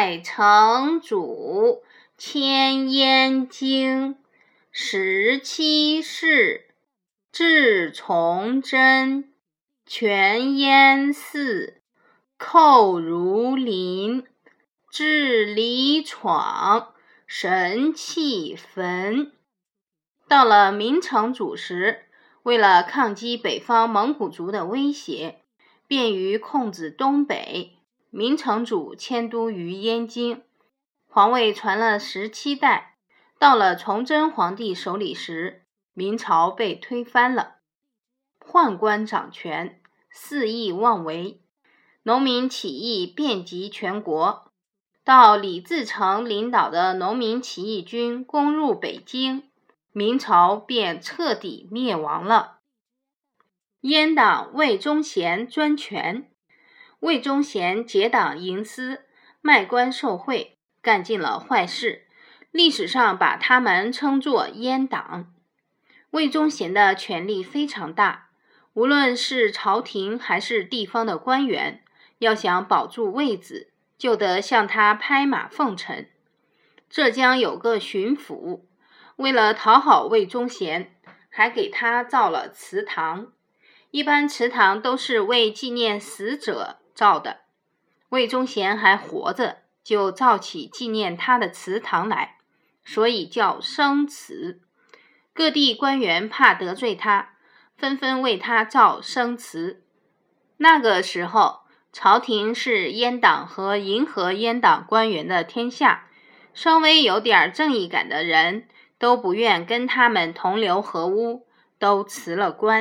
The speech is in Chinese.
太成主迁燕京，十七世，至崇祯，全燕寺，寇如林，至李闯，神气焚。到了明成祖时，为了抗击北方蒙古族的威胁，便于控制东北。明成祖迁都于燕京，皇位传了十七代。到了崇祯皇帝手里时，明朝被推翻了，宦官掌权，肆意妄为，农民起义遍及全国。到李自成领导的农民起义军攻入北京，明朝便彻底灭亡了。阉党魏忠贤专权。魏忠贤结党营私，卖官受贿，干尽了坏事。历史上把他们称作阉党。魏忠贤的权力非常大，无论是朝廷还是地方的官员，要想保住位子，就得向他拍马奉承。浙江有个巡抚，为了讨好魏忠贤，还给他造了祠堂。一般祠堂都是为纪念死者。造的，魏忠贤还活着，就造起纪念他的祠堂来，所以叫生祠。各地官员怕得罪他，纷纷为他造生祠。那个时候，朝廷是阉党和迎合阉党官员的天下，稍微有点正义感的人都不愿跟他们同流合污，都辞了官。